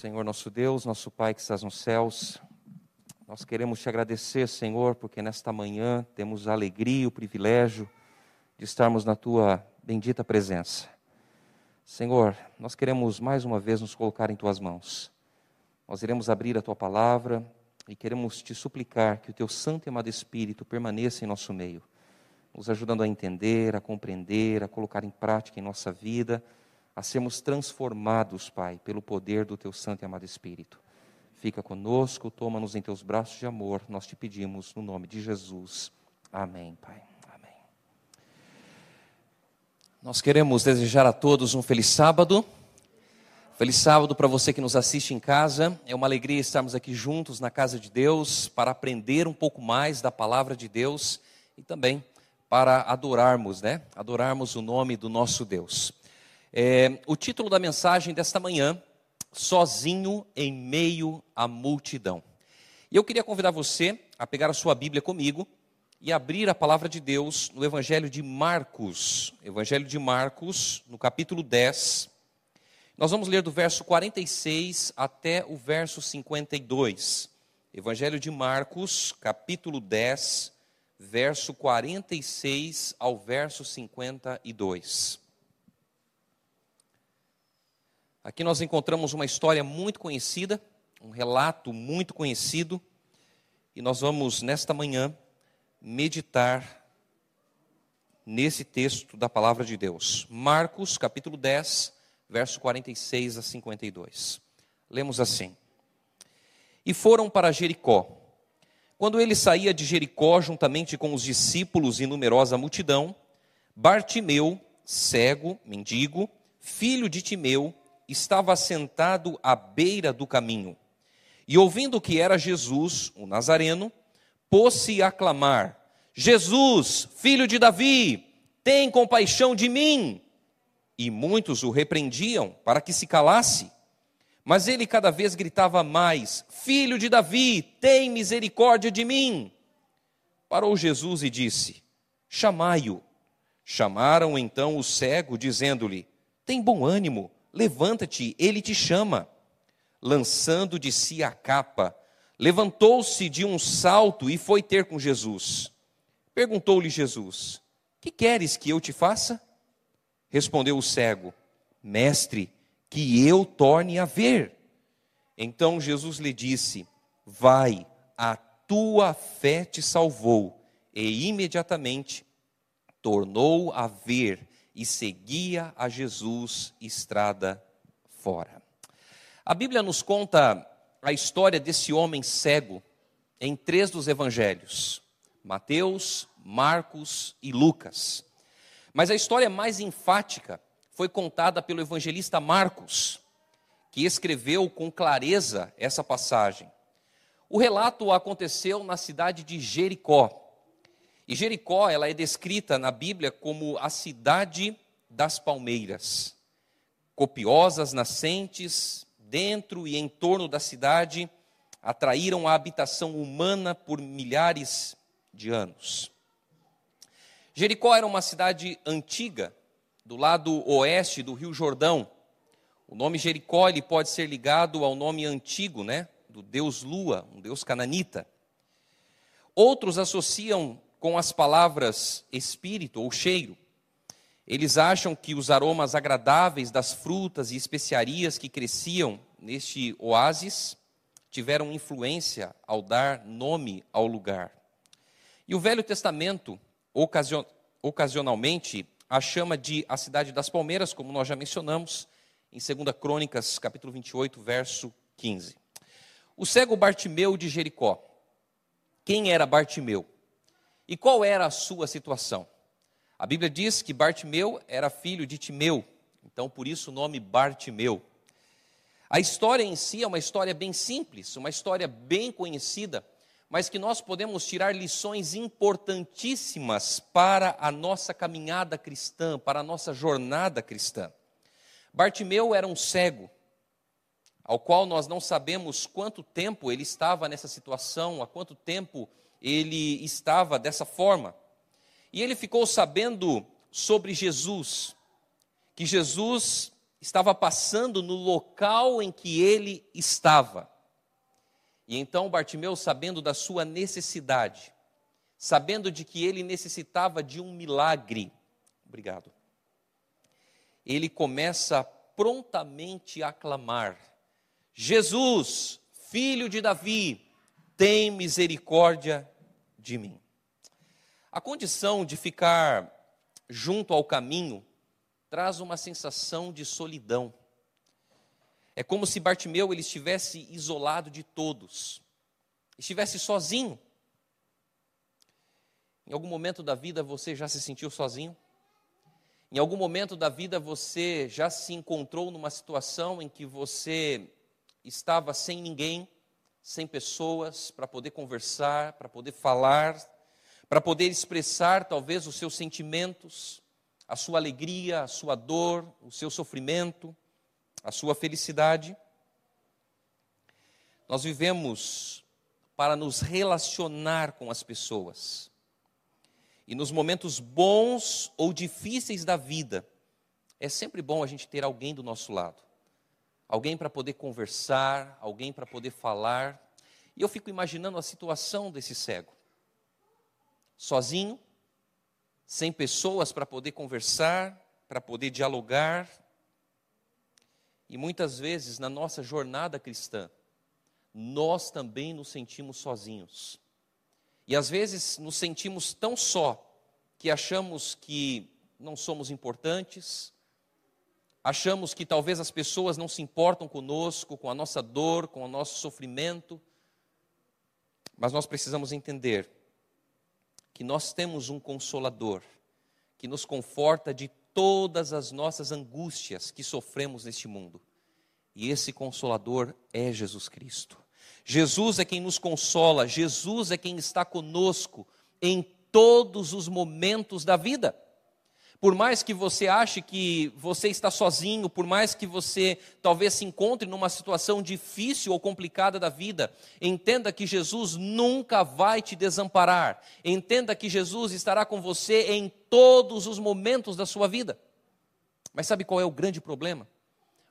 Senhor nosso Deus, nosso Pai que estás nos céus, nós queremos te agradecer, Senhor, porque nesta manhã temos a alegria e o privilégio de estarmos na tua bendita presença. Senhor, nós queremos mais uma vez nos colocar em tuas mãos. Nós iremos abrir a tua palavra e queremos te suplicar que o teu santo e amado Espírito permaneça em nosso meio, nos ajudando a entender, a compreender, a colocar em prática em nossa vida, a sermos transformados, Pai, pelo poder do teu santo e amado Espírito. Fica conosco, toma-nos em teus braços de amor, nós te pedimos no nome de Jesus. Amém, Pai. Amém. Nós queremos desejar a todos um feliz sábado. Feliz sábado para você que nos assiste em casa. É uma alegria estarmos aqui juntos na casa de Deus para aprender um pouco mais da palavra de Deus e também para adorarmos, né? Adorarmos o nome do nosso Deus. É, o título da mensagem desta manhã sozinho em meio à multidão. E eu queria convidar você a pegar a sua Bíblia comigo e abrir a palavra de Deus no Evangelho de Marcos. Evangelho de Marcos, no capítulo 10. Nós vamos ler do verso 46 até o verso 52. Evangelho de Marcos, capítulo 10, verso 46 ao verso 52. Aqui nós encontramos uma história muito conhecida, um relato muito conhecido, e nós vamos, nesta manhã, meditar nesse texto da palavra de Deus. Marcos, capítulo 10, verso 46 a 52. Lemos assim: E foram para Jericó. Quando ele saía de Jericó, juntamente com os discípulos e numerosa multidão, Bartimeu, cego, mendigo, filho de Timeu, estava sentado à beira do caminho. E ouvindo que era Jesus, o Nazareno, pôs-se a clamar: Jesus, filho de Davi, tem compaixão de mim. E muitos o repreendiam para que se calasse. Mas ele cada vez gritava mais: Filho de Davi, tem misericórdia de mim. Parou Jesus e disse: Chamai-o. Chamaram então o cego, dizendo-lhe: Tem bom ânimo, Levanta-te, ele te chama. Lançando de si a capa, levantou-se de um salto e foi ter com Jesus. Perguntou-lhe Jesus: Que queres que eu te faça? Respondeu o cego: Mestre, que eu torne a ver. Então Jesus lhe disse: Vai, a tua fé te salvou. E imediatamente tornou a ver e seguia a Jesus estrada fora. A Bíblia nos conta a história desse homem cego em três dos evangelhos: Mateus, Marcos e Lucas. Mas a história mais enfática foi contada pelo evangelista Marcos, que escreveu com clareza essa passagem. O relato aconteceu na cidade de Jericó, e Jericó, ela é descrita na Bíblia como a cidade das palmeiras. Copiosas nascentes dentro e em torno da cidade atraíram a habitação humana por milhares de anos. Jericó era uma cidade antiga, do lado oeste do Rio Jordão. O nome Jericó ele pode ser ligado ao nome antigo, né, do deus Lua, um deus cananita. Outros associam com as palavras espírito ou cheiro. Eles acham que os aromas agradáveis das frutas e especiarias que cresciam neste oásis tiveram influência ao dar nome ao lugar. E o Velho Testamento, ocasion, ocasionalmente, a chama de a cidade das palmeiras, como nós já mencionamos, em 2 Crônicas, capítulo 28, verso 15. O cego Bartimeu de Jericó. Quem era Bartimeu? E qual era a sua situação? A Bíblia diz que Bartimeu era filho de Timeu, então por isso o nome Bartimeu. A história em si é uma história bem simples, uma história bem conhecida, mas que nós podemos tirar lições importantíssimas para a nossa caminhada cristã, para a nossa jornada cristã. Bartimeu era um cego, ao qual nós não sabemos quanto tempo ele estava nessa situação, há quanto tempo ele estava dessa forma. E ele ficou sabendo sobre Jesus, que Jesus estava passando no local em que ele estava. E então Bartimeu, sabendo da sua necessidade, sabendo de que ele necessitava de um milagre, obrigado, ele começa prontamente a clamar: Jesus, filho de Davi, tem misericórdia de mim. A condição de ficar junto ao caminho traz uma sensação de solidão. É como se Bartimeu ele estivesse isolado de todos, estivesse sozinho. Em algum momento da vida você já se sentiu sozinho? Em algum momento da vida você já se encontrou numa situação em que você estava sem ninguém, sem pessoas para poder conversar, para poder falar, para poder expressar talvez os seus sentimentos, a sua alegria, a sua dor, o seu sofrimento, a sua felicidade. Nós vivemos para nos relacionar com as pessoas. E nos momentos bons ou difíceis da vida, é sempre bom a gente ter alguém do nosso lado. Alguém para poder conversar, alguém para poder falar. E eu fico imaginando a situação desse cego sozinho, sem pessoas para poder conversar, para poder dialogar. E muitas vezes na nossa jornada cristã, nós também nos sentimos sozinhos. E às vezes nos sentimos tão só que achamos que não somos importantes, achamos que talvez as pessoas não se importam conosco, com a nossa dor, com o nosso sofrimento. Mas nós precisamos entender que nós temos um consolador que nos conforta de todas as nossas angústias que sofremos neste mundo. E esse consolador é Jesus Cristo. Jesus é quem nos consola, Jesus é quem está conosco em todos os momentos da vida. Por mais que você ache que você está sozinho, por mais que você talvez se encontre numa situação difícil ou complicada da vida, entenda que Jesus nunca vai te desamparar. Entenda que Jesus estará com você em todos os momentos da sua vida. Mas sabe qual é o grande problema?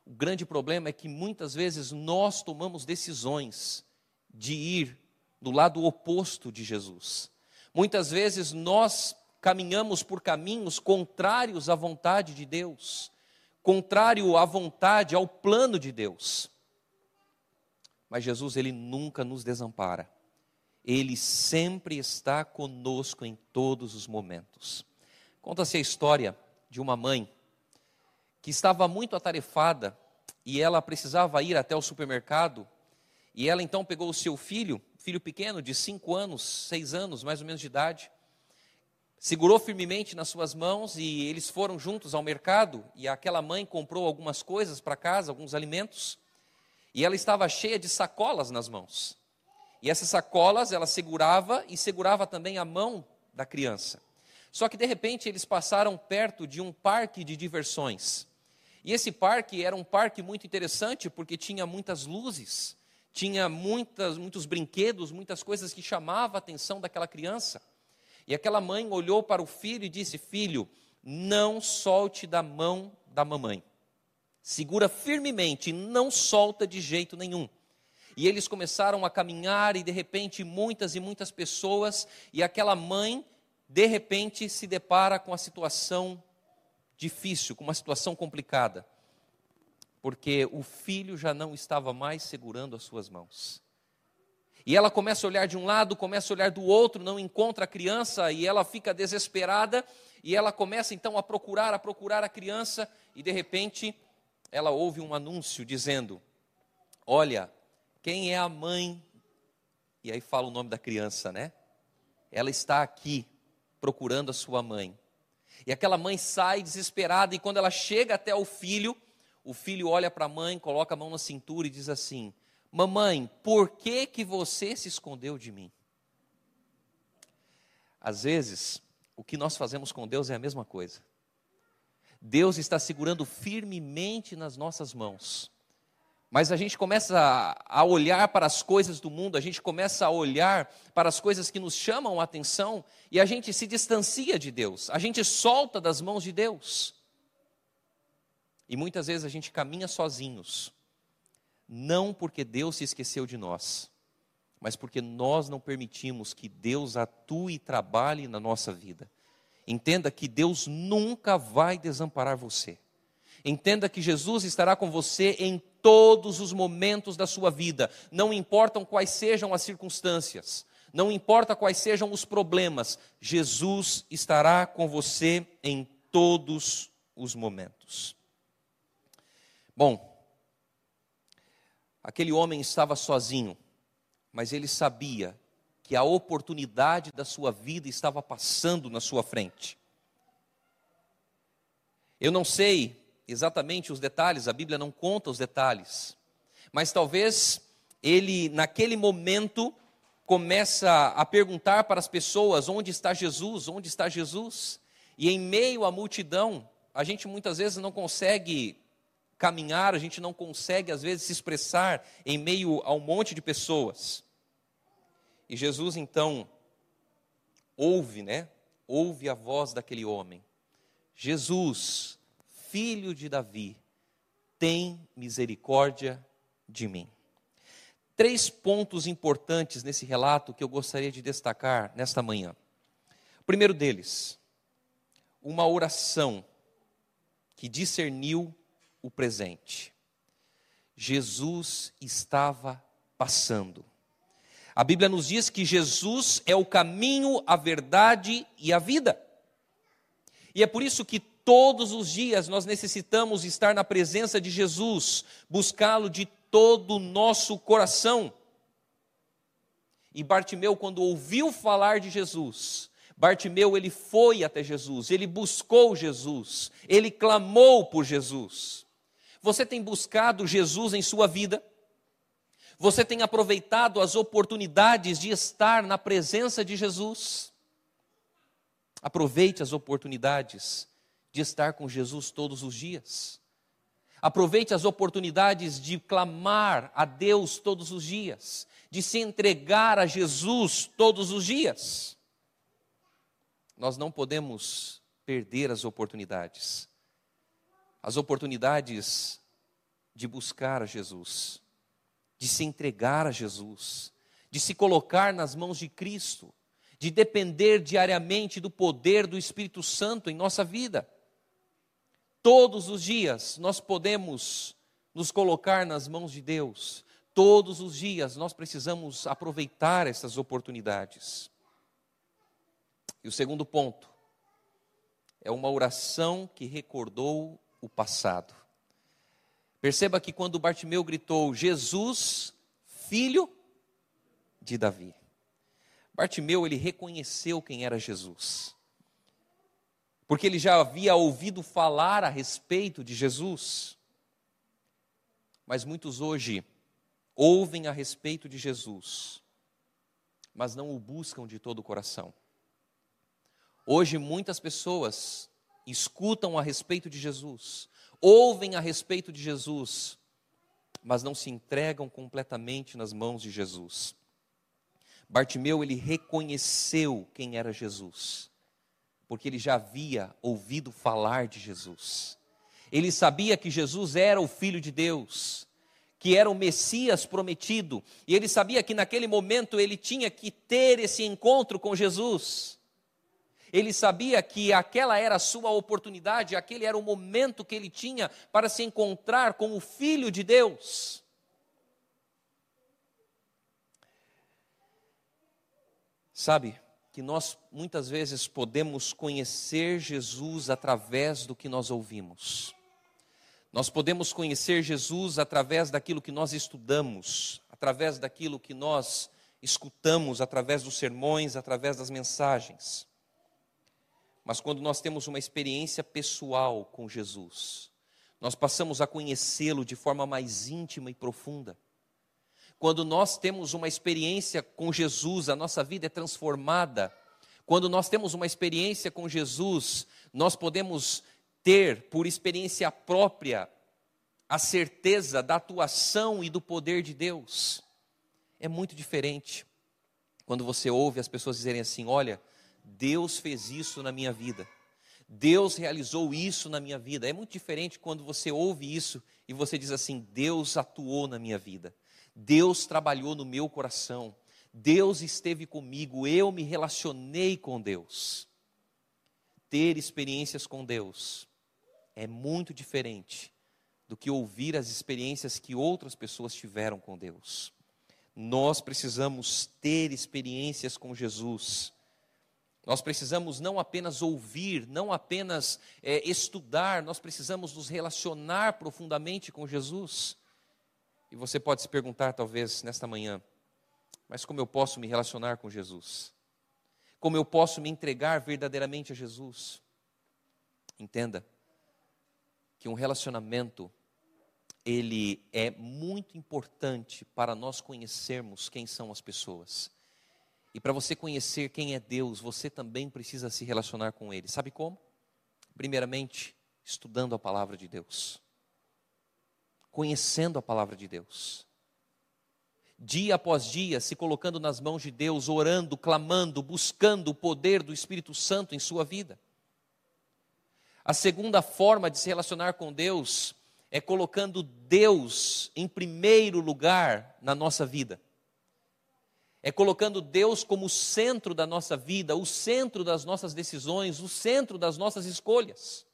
O grande problema é que muitas vezes nós tomamos decisões de ir do lado oposto de Jesus. Muitas vezes nós caminhamos por caminhos contrários à vontade de Deus, contrário à vontade, ao plano de Deus. Mas Jesus, ele nunca nos desampara. Ele sempre está conosco em todos os momentos. Conta-se a história de uma mãe que estava muito atarefada e ela precisava ir até o supermercado. E ela então pegou o seu filho, filho pequeno, de cinco anos, seis anos mais ou menos de idade, segurou firmemente nas suas mãos e eles foram juntos ao mercado e aquela mãe comprou algumas coisas para casa, alguns alimentos, e ela estava cheia de sacolas nas mãos. E essas sacolas ela segurava e segurava também a mão da criança. Só que de repente eles passaram perto de um parque de diversões. E esse parque era um parque muito interessante porque tinha muitas luzes, tinha muitas, muitos brinquedos, muitas coisas que chamavam a atenção daquela criança. E aquela mãe olhou para o filho e disse: Filho, não solte da mão da mamãe. Segura firmemente, não solta de jeito nenhum. E eles começaram a caminhar e de repente muitas e muitas pessoas e aquela mãe de repente se depara com a situação difícil, com uma situação complicada. Porque o filho já não estava mais segurando as suas mãos. E ela começa a olhar de um lado, começa a olhar do outro, não encontra a criança e ela fica desesperada e ela começa então a procurar, a procurar a criança e de repente ela ouve um anúncio dizendo: Olha, quem é a mãe? E aí fala o nome da criança, né? Ela está aqui procurando a sua mãe. E aquela mãe sai desesperada e quando ela chega até o filho, o filho olha para a mãe, coloca a mão na cintura e diz assim: Mamãe, por que que você se escondeu de mim? Às vezes, o que nós fazemos com Deus é a mesma coisa. Deus está segurando firmemente nas nossas mãos. Mas a gente começa a olhar para as coisas do mundo, a gente começa a olhar para as coisas que nos chamam a atenção e a gente se distancia de Deus, a gente solta das mãos de Deus. E muitas vezes a gente caminha sozinhos, não porque Deus se esqueceu de nós, mas porque nós não permitimos que Deus atue e trabalhe na nossa vida. Entenda que Deus nunca vai desamparar você. Entenda que Jesus estará com você em todos os momentos da sua vida, não importam quais sejam as circunstâncias, não importa quais sejam os problemas, Jesus estará com você em todos os momentos. Bom, aquele homem estava sozinho, mas ele sabia que a oportunidade da sua vida estava passando na sua frente. Eu não sei exatamente os detalhes, a Bíblia não conta os detalhes, mas talvez ele, naquele momento, começa a perguntar para as pessoas: onde está Jesus? Onde está Jesus? E em meio à multidão, a gente muitas vezes não consegue caminhar, a gente não consegue às vezes se expressar em meio a um monte de pessoas. E Jesus então ouve, né? Ouve a voz daquele homem. Jesus, filho de Davi, tem misericórdia de mim. Três pontos importantes nesse relato que eu gostaria de destacar nesta manhã. O primeiro deles, uma oração que discerniu o presente. Jesus estava passando. A Bíblia nos diz que Jesus é o caminho, a verdade e a vida. E é por isso que todos os dias nós necessitamos estar na presença de Jesus, buscá-lo de todo o nosso coração. E Bartimeu, quando ouviu falar de Jesus, Bartimeu ele foi até Jesus, ele buscou Jesus, ele clamou por Jesus. Você tem buscado Jesus em sua vida? Você tem aproveitado as oportunidades de estar na presença de Jesus? Aproveite as oportunidades de estar com Jesus todos os dias. Aproveite as oportunidades de clamar a Deus todos os dias, de se entregar a Jesus todos os dias. Nós não podemos perder as oportunidades. As oportunidades de buscar a Jesus de se entregar a Jesus, de se colocar nas mãos de Cristo, de depender diariamente do poder do Espírito Santo em nossa vida. Todos os dias nós podemos nos colocar nas mãos de Deus. Todos os dias nós precisamos aproveitar essas oportunidades. E o segundo ponto é uma oração que recordou o passado. Perceba que quando Bartimeu gritou, Jesus, filho de Davi. Bartimeu, ele reconheceu quem era Jesus. Porque ele já havia ouvido falar a respeito de Jesus. Mas muitos hoje ouvem a respeito de Jesus, mas não o buscam de todo o coração. Hoje muitas pessoas escutam a respeito de Jesus, ouvem a respeito de Jesus, mas não se entregam completamente nas mãos de Jesus. Bartimeu, ele reconheceu quem era Jesus, porque ele já havia ouvido falar de Jesus. Ele sabia que Jesus era o Filho de Deus, que era o Messias prometido, e ele sabia que naquele momento ele tinha que ter esse encontro com Jesus. Ele sabia que aquela era a sua oportunidade, aquele era o momento que ele tinha para se encontrar com o Filho de Deus. Sabe que nós muitas vezes podemos conhecer Jesus através do que nós ouvimos. Nós podemos conhecer Jesus através daquilo que nós estudamos, através daquilo que nós escutamos, através dos sermões, através das mensagens. Mas quando nós temos uma experiência pessoal com Jesus, nós passamos a conhecê-lo de forma mais íntima e profunda. Quando nós temos uma experiência com Jesus, a nossa vida é transformada. Quando nós temos uma experiência com Jesus, nós podemos ter, por experiência própria, a certeza da atuação e do poder de Deus. É muito diferente quando você ouve as pessoas dizerem assim: olha, Deus fez isso na minha vida. Deus realizou isso na minha vida. É muito diferente quando você ouve isso e você diz assim: Deus atuou na minha vida, Deus trabalhou no meu coração, Deus esteve comigo, eu me relacionei com Deus. Ter experiências com Deus é muito diferente do que ouvir as experiências que outras pessoas tiveram com Deus. Nós precisamos ter experiências com Jesus. Nós precisamos não apenas ouvir, não apenas é, estudar, nós precisamos nos relacionar profundamente com Jesus. E você pode se perguntar, talvez, nesta manhã, mas como eu posso me relacionar com Jesus? Como eu posso me entregar verdadeiramente a Jesus? Entenda que um relacionamento ele é muito importante para nós conhecermos quem são as pessoas. E para você conhecer quem é Deus, você também precisa se relacionar com Ele. Sabe como? Primeiramente, estudando a palavra de Deus, conhecendo a palavra de Deus, dia após dia, se colocando nas mãos de Deus, orando, clamando, buscando o poder do Espírito Santo em sua vida. A segunda forma de se relacionar com Deus é colocando Deus em primeiro lugar na nossa vida. É colocando Deus como o centro da nossa vida, o centro das nossas decisões, o centro das nossas escolhas.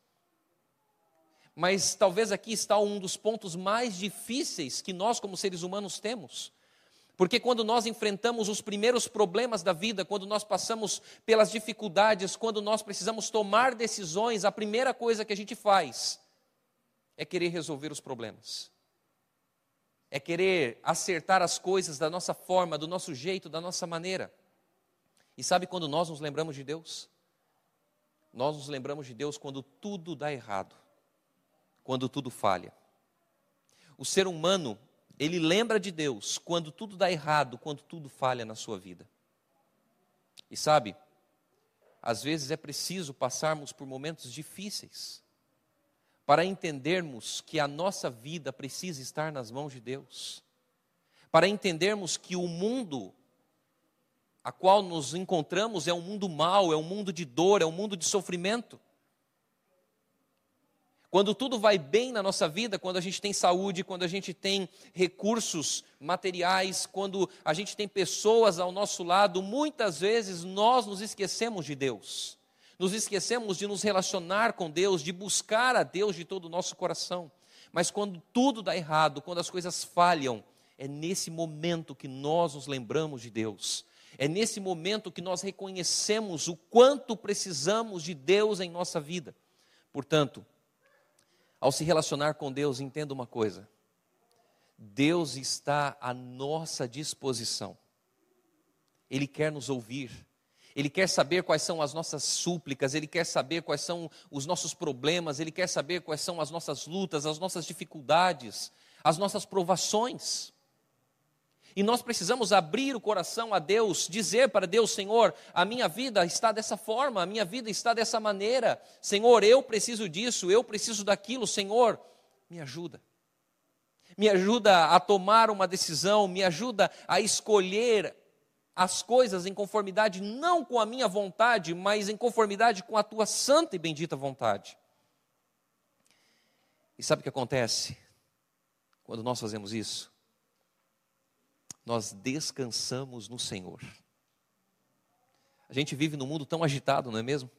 Mas talvez aqui está um dos pontos mais difíceis que nós, como seres humanos, temos. Porque quando nós enfrentamos os primeiros problemas da vida, quando nós passamos pelas dificuldades, quando nós precisamos tomar decisões, a primeira coisa que a gente faz é querer resolver os problemas. É querer acertar as coisas da nossa forma, do nosso jeito, da nossa maneira. E sabe quando nós nos lembramos de Deus? Nós nos lembramos de Deus quando tudo dá errado, quando tudo falha. O ser humano, ele lembra de Deus quando tudo dá errado, quando tudo falha na sua vida. E sabe, às vezes é preciso passarmos por momentos difíceis para entendermos que a nossa vida precisa estar nas mãos de Deus, para entendermos que o mundo a qual nos encontramos é um mundo mau, é um mundo de dor, é um mundo de sofrimento. Quando tudo vai bem na nossa vida, quando a gente tem saúde, quando a gente tem recursos materiais, quando a gente tem pessoas ao nosso lado, muitas vezes nós nos esquecemos de Deus. Nos esquecemos de nos relacionar com Deus, de buscar a Deus de todo o nosso coração. Mas quando tudo dá errado, quando as coisas falham, é nesse momento que nós nos lembramos de Deus. É nesse momento que nós reconhecemos o quanto precisamos de Deus em nossa vida. Portanto, ao se relacionar com Deus, entenda uma coisa: Deus está à nossa disposição. Ele quer nos ouvir, ele quer saber quais são as nossas súplicas, Ele quer saber quais são os nossos problemas, Ele quer saber quais são as nossas lutas, as nossas dificuldades, as nossas provações. E nós precisamos abrir o coração a Deus, dizer para Deus: Senhor, a minha vida está dessa forma, a minha vida está dessa maneira. Senhor, eu preciso disso, eu preciso daquilo. Senhor, me ajuda. Me ajuda a tomar uma decisão, me ajuda a escolher as coisas em conformidade não com a minha vontade, mas em conformidade com a tua santa e bendita vontade. E sabe o que acontece quando nós fazemos isso? Nós descansamos no Senhor. A gente vive num mundo tão agitado, não é mesmo?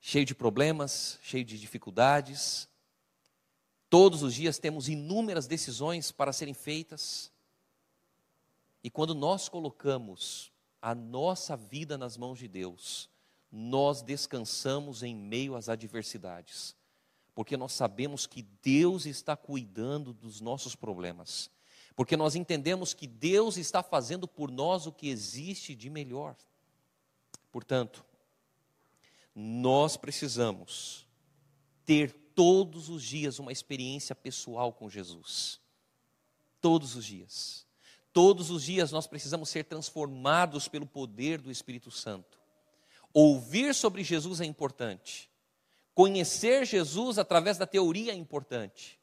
Cheio de problemas, cheio de dificuldades. Todos os dias temos inúmeras decisões para serem feitas. E quando nós colocamos a nossa vida nas mãos de Deus, nós descansamos em meio às adversidades, porque nós sabemos que Deus está cuidando dos nossos problemas, porque nós entendemos que Deus está fazendo por nós o que existe de melhor. Portanto, nós precisamos ter todos os dias uma experiência pessoal com Jesus. Todos os dias. Todos os dias nós precisamos ser transformados pelo poder do Espírito Santo. Ouvir sobre Jesus é importante. Conhecer Jesus através da teoria é importante.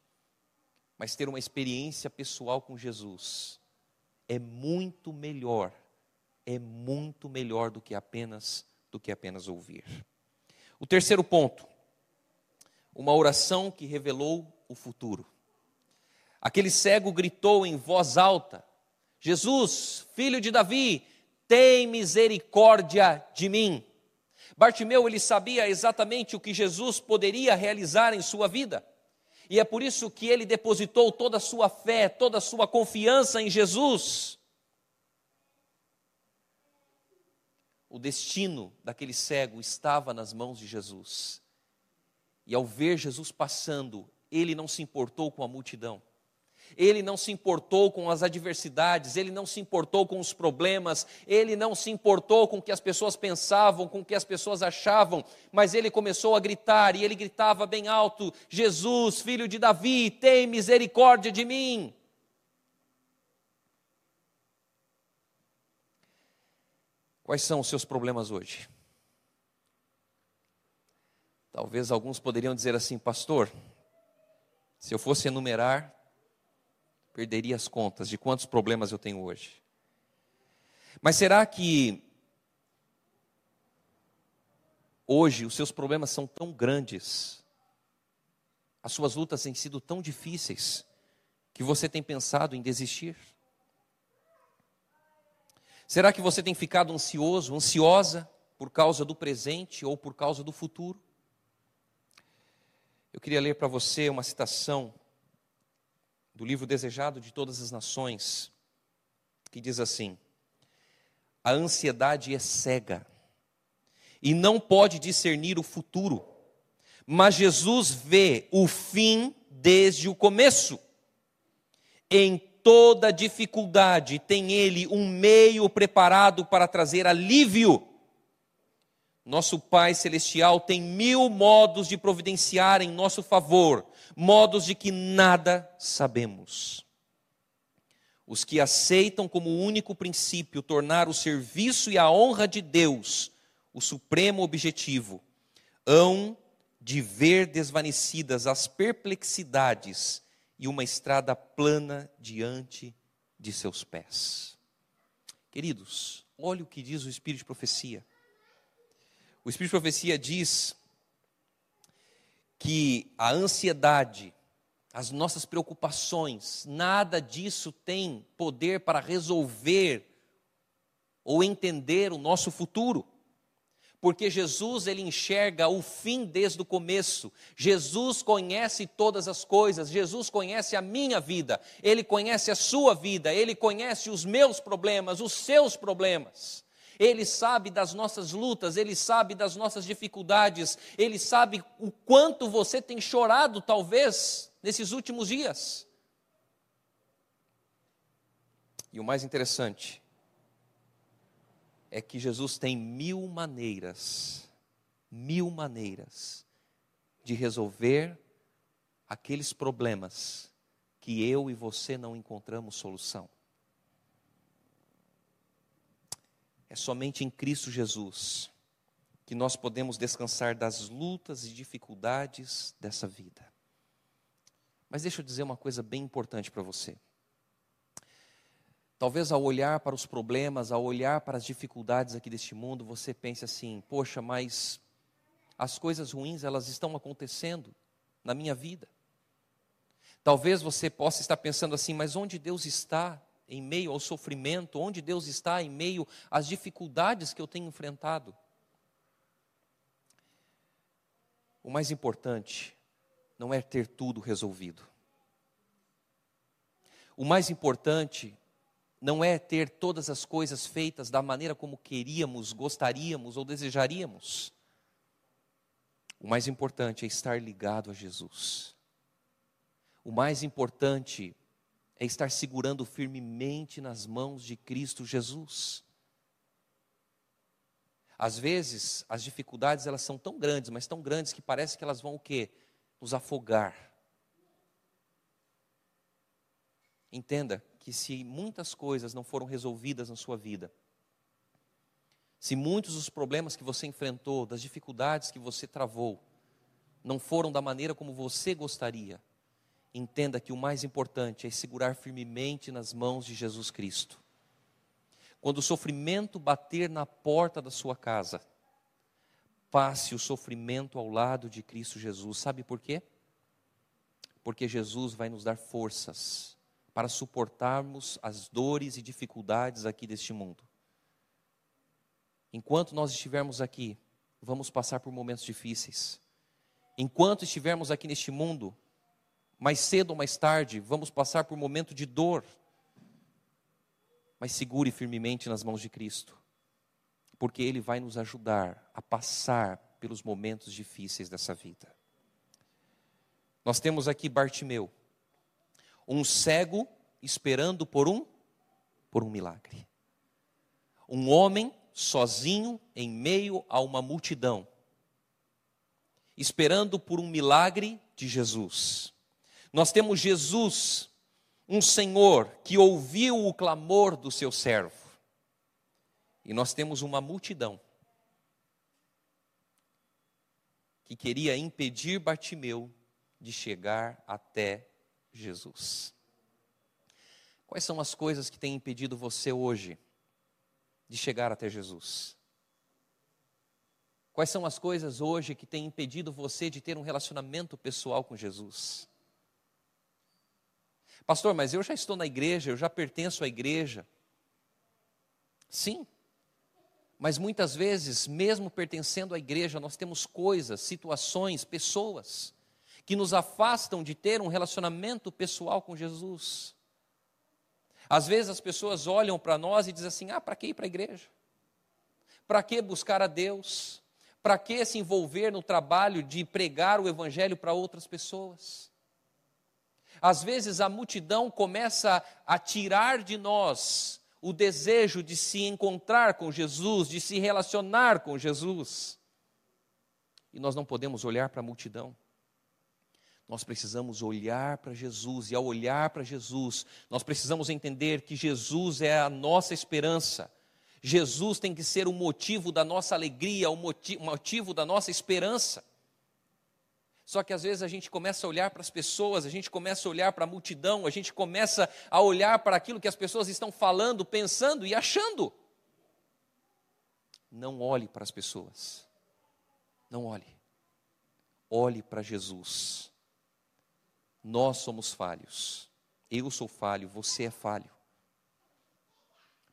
Mas ter uma experiência pessoal com Jesus é muito melhor. É muito melhor do que apenas do que apenas ouvir. O terceiro ponto, uma oração que revelou o futuro. Aquele cego gritou em voz alta: Jesus, filho de Davi, tem misericórdia de mim. Bartimeu ele sabia exatamente o que Jesus poderia realizar em sua vida. E é por isso que ele depositou toda a sua fé, toda a sua confiança em Jesus. O destino daquele cego estava nas mãos de Jesus. E ao ver Jesus passando, ele não se importou com a multidão. Ele não se importou com as adversidades, ele não se importou com os problemas, ele não se importou com o que as pessoas pensavam, com o que as pessoas achavam, mas ele começou a gritar e ele gritava bem alto: Jesus, filho de Davi, tem misericórdia de mim. Quais são os seus problemas hoje? Talvez alguns poderiam dizer assim, pastor, se eu fosse enumerar, perderia as contas de quantos problemas eu tenho hoje. Mas será que hoje os seus problemas são tão grandes, as suas lutas têm sido tão difíceis, que você tem pensado em desistir? Será que você tem ficado ansioso, ansiosa por causa do presente ou por causa do futuro? Eu queria ler para você uma citação do livro Desejado de Todas as Nações, que diz assim: A ansiedade é cega e não pode discernir o futuro, mas Jesus vê o fim desde o começo. Em toda dificuldade tem ele um meio preparado para trazer alívio. Nosso Pai Celestial tem mil modos de providenciar em nosso favor, modos de que nada sabemos. Os que aceitam como único princípio tornar o serviço e a honra de Deus o supremo objetivo, hão de ver desvanecidas as perplexidades e uma estrada plana diante de seus pés. Queridos, olhe o que diz o Espírito de profecia. O Espírito de Profecia diz que a ansiedade, as nossas preocupações, nada disso tem poder para resolver ou entender o nosso futuro. Porque Jesus ele enxerga o fim desde o começo. Jesus conhece todas as coisas. Jesus conhece a minha vida. Ele conhece a sua vida. Ele conhece os meus problemas, os seus problemas. Ele sabe das nossas lutas, Ele sabe das nossas dificuldades, Ele sabe o quanto você tem chorado, talvez, nesses últimos dias. E o mais interessante é que Jesus tem mil maneiras, mil maneiras de resolver aqueles problemas que eu e você não encontramos solução. É somente em Cristo Jesus que nós podemos descansar das lutas e dificuldades dessa vida. Mas deixa eu dizer uma coisa bem importante para você. Talvez ao olhar para os problemas, ao olhar para as dificuldades aqui deste mundo, você pense assim: poxa, mas as coisas ruins elas estão acontecendo na minha vida. Talvez você possa estar pensando assim: mas onde Deus está em meio ao sofrimento, onde Deus está em meio às dificuldades que eu tenho enfrentado. O mais importante não é ter tudo resolvido. O mais importante não é ter todas as coisas feitas da maneira como queríamos, gostaríamos ou desejaríamos. O mais importante é estar ligado a Jesus. O mais importante é estar segurando firmemente nas mãos de Cristo Jesus. Às vezes, as dificuldades elas são tão grandes, mas tão grandes que parece que elas vão o quê? Nos afogar. Entenda que se muitas coisas não foram resolvidas na sua vida, se muitos dos problemas que você enfrentou, das dificuldades que você travou, não foram da maneira como você gostaria, entenda que o mais importante é segurar firmemente nas mãos de Jesus Cristo. Quando o sofrimento bater na porta da sua casa, passe o sofrimento ao lado de Cristo Jesus. Sabe por quê? Porque Jesus vai nos dar forças para suportarmos as dores e dificuldades aqui deste mundo. Enquanto nós estivermos aqui, vamos passar por momentos difíceis. Enquanto estivermos aqui neste mundo, mais cedo ou mais tarde, vamos passar por um momento de dor. Mas segure firmemente nas mãos de Cristo, porque Ele vai nos ajudar a passar pelos momentos difíceis dessa vida. Nós temos aqui Bartimeu, um cego esperando por um por um milagre. Um homem sozinho em meio a uma multidão, esperando por um milagre de Jesus. Nós temos Jesus, um Senhor que ouviu o clamor do seu servo. E nós temos uma multidão que queria impedir Bartimeu de chegar até Jesus. Quais são as coisas que têm impedido você hoje de chegar até Jesus? Quais são as coisas hoje que têm impedido você de ter um relacionamento pessoal com Jesus? Pastor, mas eu já estou na igreja, eu já pertenço à igreja. Sim, mas muitas vezes, mesmo pertencendo à igreja, nós temos coisas, situações, pessoas que nos afastam de ter um relacionamento pessoal com Jesus. Às vezes as pessoas olham para nós e dizem assim: ah, para que ir para a igreja? Para que buscar a Deus? Para que se envolver no trabalho de pregar o Evangelho para outras pessoas? Às vezes a multidão começa a tirar de nós o desejo de se encontrar com Jesus, de se relacionar com Jesus. E nós não podemos olhar para a multidão nós precisamos olhar para Jesus, e ao olhar para Jesus, nós precisamos entender que Jesus é a nossa esperança. Jesus tem que ser o motivo da nossa alegria, o motivo, da nossa esperança. Só que às vezes a gente começa a olhar para as pessoas, a gente começa a olhar para a multidão, a gente começa a olhar para aquilo que as pessoas estão falando, pensando e achando. Não olhe para as pessoas. Não olhe. Olhe para Jesus. Nós somos falhos. Eu sou falho, você é falho.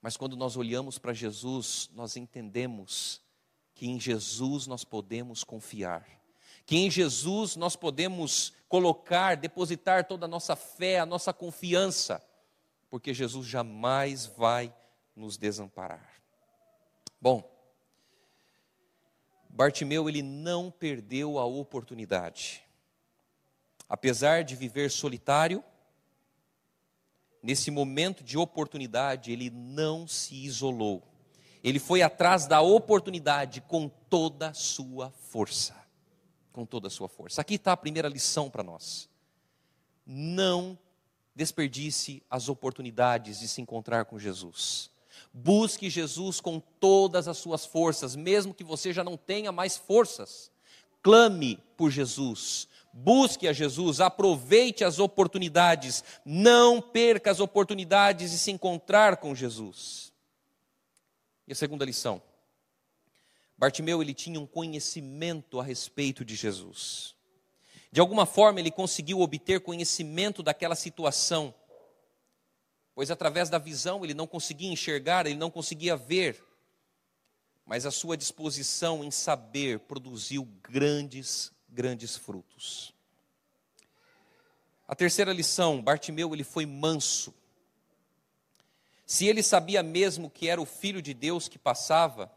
Mas quando nós olhamos para Jesus, nós entendemos que em Jesus nós podemos confiar, que em Jesus nós podemos colocar, depositar toda a nossa fé, a nossa confiança, porque Jesus jamais vai nos desamparar. Bom, Bartimeu ele não perdeu a oportunidade. Apesar de viver solitário, nesse momento de oportunidade, ele não se isolou. Ele foi atrás da oportunidade com toda a sua força. Com toda a sua força. Aqui está a primeira lição para nós. Não desperdice as oportunidades de se encontrar com Jesus. Busque Jesus com todas as suas forças, mesmo que você já não tenha mais forças. Clame por Jesus, Busque a Jesus, aproveite as oportunidades, não perca as oportunidades de se encontrar com Jesus. E a segunda lição: Bartimeu ele tinha um conhecimento a respeito de Jesus. De alguma forma ele conseguiu obter conhecimento daquela situação, pois através da visão ele não conseguia enxergar, ele não conseguia ver, mas a sua disposição em saber produziu grandes grandes frutos. A terceira lição, Bartimeu ele foi manso. Se ele sabia mesmo que era o filho de Deus que passava,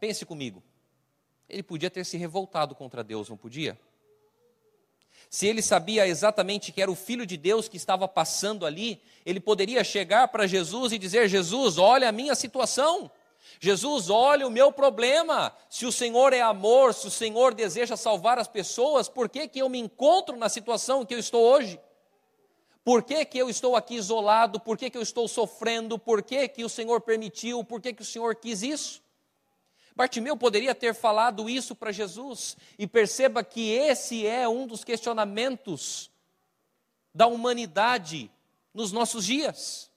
pense comigo. Ele podia ter se revoltado contra Deus, não podia? Se ele sabia exatamente que era o filho de Deus que estava passando ali, ele poderia chegar para Jesus e dizer: Jesus, olha a minha situação. Jesus, olha o meu problema. Se o Senhor é amor, se o Senhor deseja salvar as pessoas, por que, que eu me encontro na situação que eu estou hoje? Por que, que eu estou aqui isolado? Por que, que eu estou sofrendo? Por que, que o Senhor permitiu? Por que, que o Senhor quis isso? Bartimeu poderia ter falado isso para Jesus, e perceba que esse é um dos questionamentos da humanidade nos nossos dias.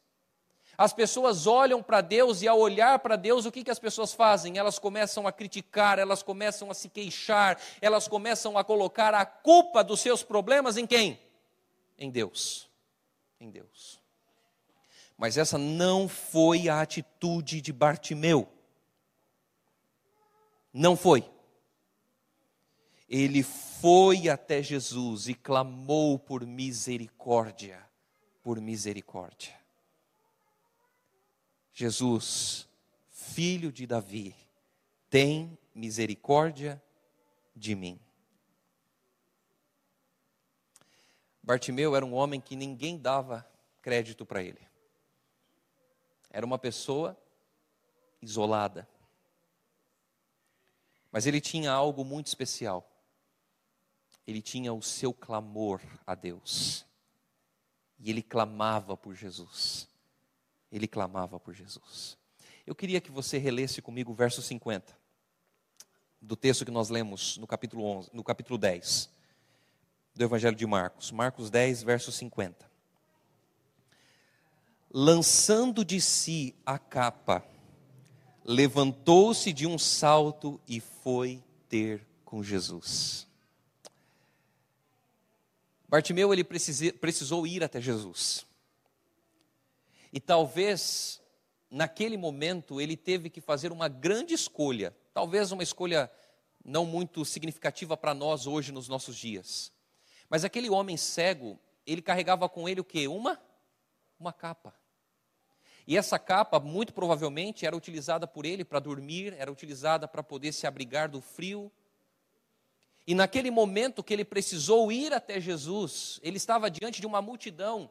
As pessoas olham para Deus e, ao olhar para Deus, o que, que as pessoas fazem? Elas começam a criticar, elas começam a se queixar, elas começam a colocar a culpa dos seus problemas em quem? Em Deus. Em Deus. Mas essa não foi a atitude de Bartimeu. Não foi. Ele foi até Jesus e clamou por misericórdia, por misericórdia. Jesus, filho de Davi, tem misericórdia de mim. Bartimeu era um homem que ninguém dava crédito para ele. Era uma pessoa isolada. Mas ele tinha algo muito especial. Ele tinha o seu clamor a Deus. E ele clamava por Jesus. Ele clamava por Jesus. Eu queria que você relesse comigo o verso 50 do texto que nós lemos no capítulo 11, no capítulo 10 do Evangelho de Marcos. Marcos 10, verso 50 lançando de si a capa, levantou-se de um salto e foi ter com Jesus. Bartimeu ele precisou ir até Jesus. E talvez naquele momento ele teve que fazer uma grande escolha, talvez uma escolha não muito significativa para nós hoje nos nossos dias. Mas aquele homem cego, ele carregava com ele o que? Uma uma capa. E essa capa, muito provavelmente, era utilizada por ele para dormir, era utilizada para poder se abrigar do frio. E naquele momento que ele precisou ir até Jesus, ele estava diante de uma multidão.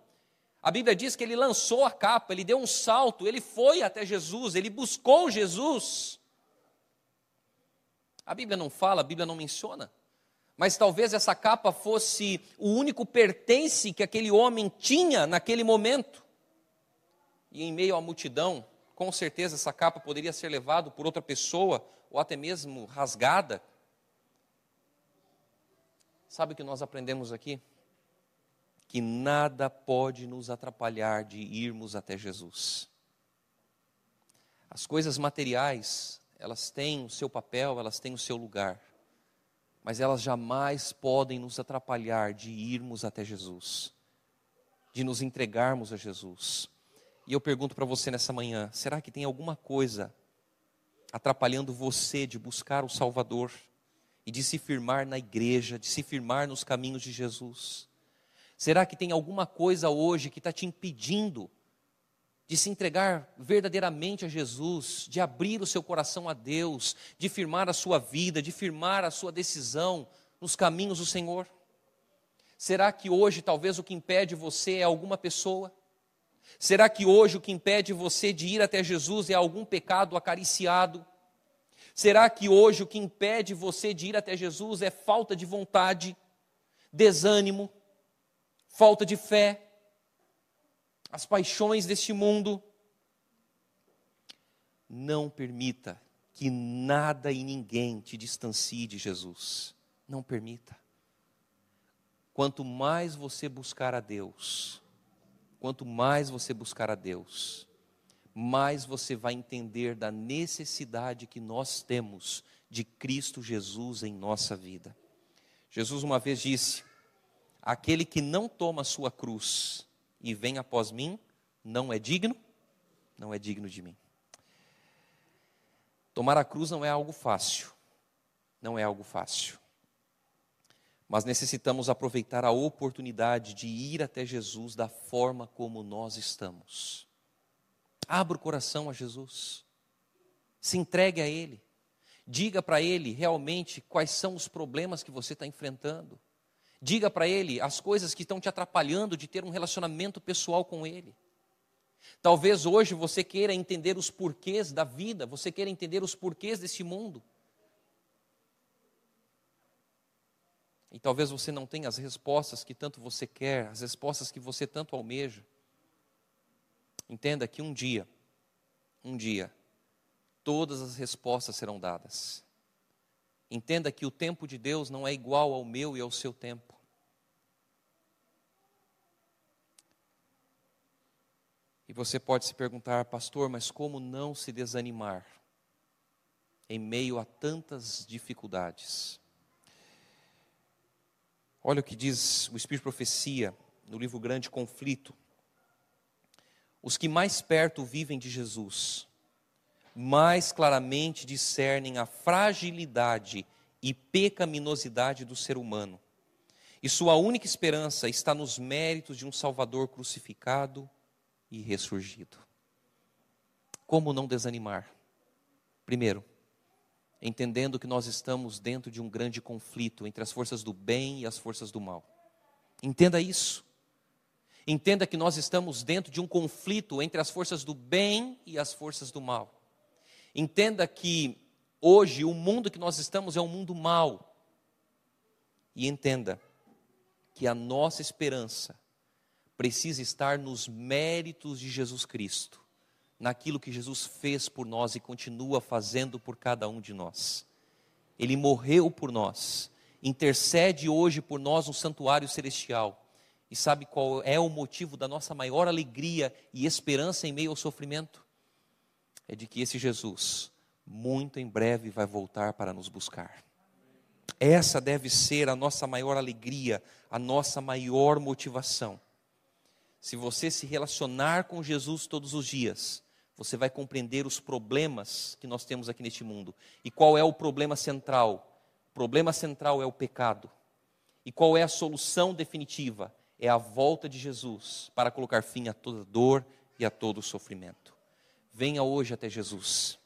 A Bíblia diz que ele lançou a capa, ele deu um salto, ele foi até Jesus, ele buscou Jesus. A Bíblia não fala, a Bíblia não menciona. Mas talvez essa capa fosse o único pertence que aquele homem tinha naquele momento e em meio à multidão, com certeza essa capa poderia ser levada por outra pessoa, ou até mesmo rasgada. Sabe o que nós aprendemos aqui? Que nada pode nos atrapalhar de irmos até Jesus. As coisas materiais, elas têm o seu papel, elas têm o seu lugar, mas elas jamais podem nos atrapalhar de irmos até Jesus, de nos entregarmos a Jesus. E eu pergunto para você nessa manhã: será que tem alguma coisa atrapalhando você de buscar o Salvador e de se firmar na igreja, de se firmar nos caminhos de Jesus? Será que tem alguma coisa hoje que está te impedindo de se entregar verdadeiramente a Jesus, de abrir o seu coração a Deus, de firmar a sua vida, de firmar a sua decisão nos caminhos do Senhor? Será que hoje talvez o que impede você é alguma pessoa? Será que hoje o que impede você de ir até Jesus é algum pecado acariciado? Será que hoje o que impede você de ir até Jesus é falta de vontade, desânimo, falta de fé, as paixões deste mundo? Não permita que nada e ninguém te distancie de Jesus. Não permita. Quanto mais você buscar a Deus, Quanto mais você buscar a Deus, mais você vai entender da necessidade que nós temos de Cristo Jesus em nossa vida. Jesus uma vez disse: Aquele que não toma a sua cruz e vem após mim, não é digno, não é digno de mim. Tomar a cruz não é algo fácil, não é algo fácil mas necessitamos aproveitar a oportunidade de ir até Jesus da forma como nós estamos. Abra o coração a Jesus, se entregue a Ele, diga para Ele realmente quais são os problemas que você está enfrentando, diga para Ele as coisas que estão te atrapalhando de ter um relacionamento pessoal com Ele. Talvez hoje você queira entender os porquês da vida, você queira entender os porquês desse mundo. E talvez você não tenha as respostas que tanto você quer, as respostas que você tanto almeja. Entenda que um dia, um dia, todas as respostas serão dadas. Entenda que o tempo de Deus não é igual ao meu e ao seu tempo. E você pode se perguntar, pastor, mas como não se desanimar em meio a tantas dificuldades? Olha o que diz o Espírito de Profecia no livro Grande Conflito. Os que mais perto vivem de Jesus, mais claramente discernem a fragilidade e pecaminosidade do ser humano. E sua única esperança está nos méritos de um Salvador crucificado e ressurgido. Como não desanimar? Primeiro, entendendo que nós estamos dentro de um grande conflito entre as forças do bem e as forças do mal. Entenda isso. Entenda que nós estamos dentro de um conflito entre as forças do bem e as forças do mal. Entenda que hoje o mundo que nós estamos é um mundo mau. E entenda que a nossa esperança precisa estar nos méritos de Jesus Cristo naquilo que Jesus fez por nós e continua fazendo por cada um de nós. Ele morreu por nós, intercede hoje por nós no santuário celestial. E sabe qual é o motivo da nossa maior alegria e esperança em meio ao sofrimento? É de que esse Jesus, muito em breve, vai voltar para nos buscar. Essa deve ser a nossa maior alegria, a nossa maior motivação. Se você se relacionar com Jesus todos os dias, você vai compreender os problemas que nós temos aqui neste mundo. E qual é o problema central? O problema central é o pecado. E qual é a solução definitiva? É a volta de Jesus para colocar fim a toda dor e a todo sofrimento. Venha hoje até Jesus.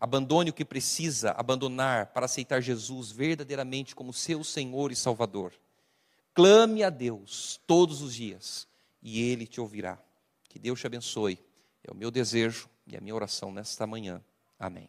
Abandone o que precisa abandonar para aceitar Jesus verdadeiramente como seu Senhor e Salvador. Clame a Deus todos os dias e Ele te ouvirá. Que Deus te abençoe é o meu desejo e a minha oração nesta manhã. Amém.